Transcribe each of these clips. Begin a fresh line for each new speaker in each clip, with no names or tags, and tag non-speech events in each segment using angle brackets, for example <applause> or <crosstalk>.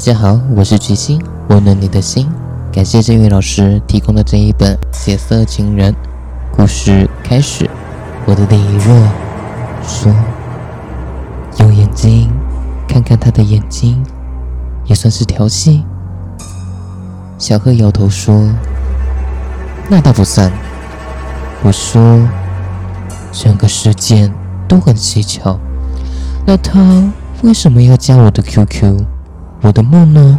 大家好，我是巨星，温暖你的心。感谢郑宇老师提供的这一本《血色情人》故事开始。我的李若说：“用眼睛看看他的眼睛，也算是调戏。”小贺摇头说：“那倒不算。”我说：“整个事件都很蹊跷，那他为什么要加我的 QQ？我的梦呢？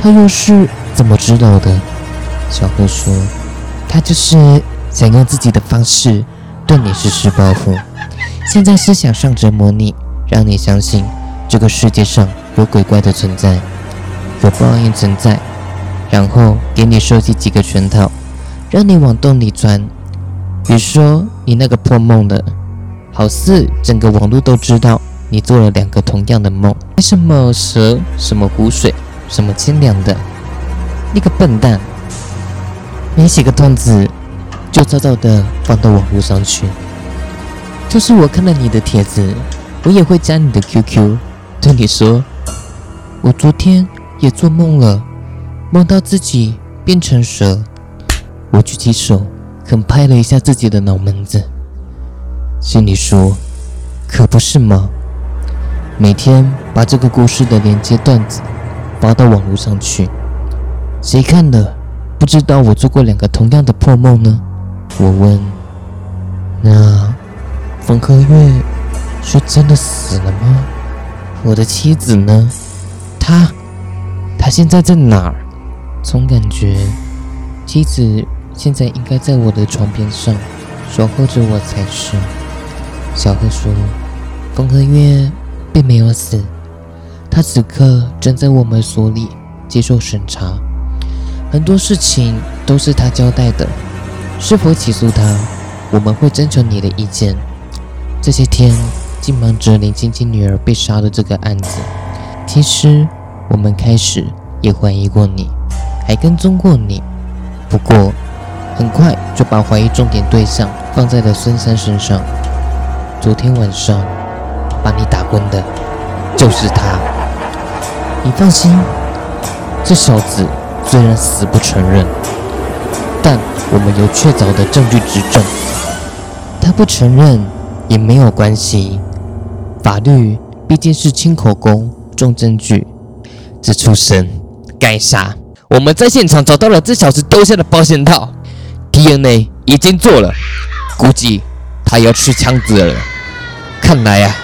他又是怎么知道的？”小黑说：“他就是想用自己的方式。”对你实施报复，现在是想上折磨你，让你相信这个世界上有鬼怪的存在，有报应存在，然后给你设计几个圈套，让你往洞里钻。比如说你那个破梦的，好似整个网络都知道你做了两个同样的梦，什么蛇，什么湖水，什么清凉的，你个笨蛋，没写个段子。就早早的放到网络上去。就是我看了你的帖子，我也会加你的 QQ，对你说，我昨天也做梦了，梦到自己变成蛇。我举起手，狠拍了一下自己的脑门子，心里说，可不是吗？每天把这个故事的连接段子发到网络上去，谁看了不知道我做过两个同样的破梦呢？我问：“那冯科月是真的死了吗？我的妻子呢？她，她现在在哪儿？总感觉妻子现在应该在我的床边上守候着我才是。”小贺说：“冯科月并没有死，他此刻正在我们所里接受审查，很多事情都是他交代的。”是否起诉他？我们会征求你的意见。这些天，竟忙着林晶晶女儿被杀的这个案子。其实，我们开始也怀疑过你，还跟踪过你。不过，很快就把怀疑重点对象放在了孙三身上。昨天晚上帮你打工的，就是他。你放心，这小子虽然死不承认。但我们有确凿的证据指证，他不承认也没有关系。法律毕竟是轻口供重证据，这畜生该杀！我们在现场找到了这小子丢下的保险套，DNA 已经做了，估计他要吃枪子了。看来啊，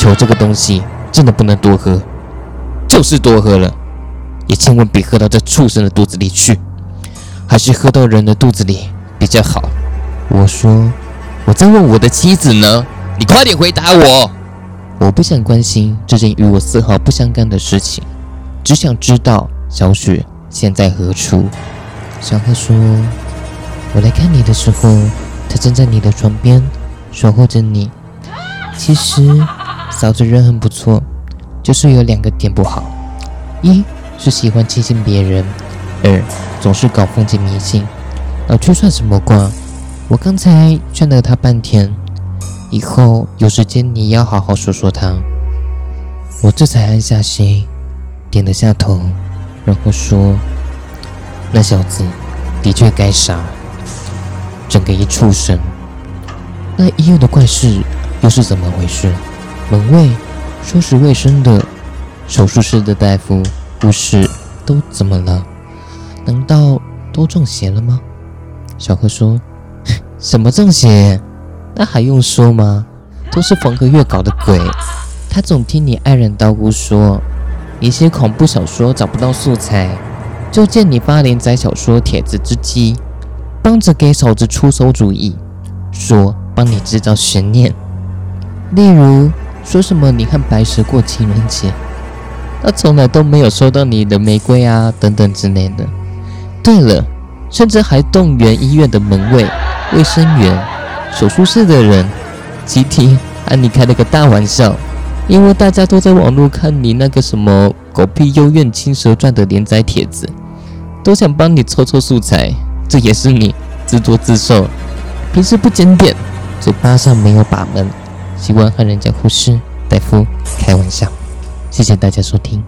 酒这个东西真的不能多喝，就是多喝了，也千万别喝到这畜生的肚子里去。还是喝到人的肚子里比较好。我说，我在问我的妻子呢，你快点回答我。我不想关心这件与我丝毫不相干的事情，只想知道小雪现在何处。小贺说，我来看你的时候，她站在你的床边守候着你。其实嫂子人很不错，就是有两个点不好，一是喜欢轻信别人。二总是搞封建迷信，老去算什么卦？我刚才劝了他半天，以后有时间你要好好说说他。我这才安下心，点了下头，然后说：“那小子的确该杀，整个一畜生。那医院的怪事又是怎么回事？门卫、收拾卫生的、手术室的大夫、护士都怎么了？”难道都中邪了吗？小贺说：“ <laughs> 什么中邪？那还用说吗？都是冯和月搞的鬼。他总听你爱人道姑说，你写恐怖小说找不到素材，就借你发连载小说帖子之机，帮着给嫂子出馊主意，说帮你制造悬念。例如说什么你和白蛇过情人节，他从来都没有收到你的玫瑰啊，等等之类的。”对了，甚至还动员医院的门卫、卫生员、手术室的人，集体和你开了个大玩笑，因为大家都在网络看你那个什么狗屁幽怨青蛇传的连载帖子，都想帮你凑凑素材。这也是你自作自受，平时不检点，嘴巴上没有把门，喜欢和人家护士、大夫开玩笑。谢谢大家收听。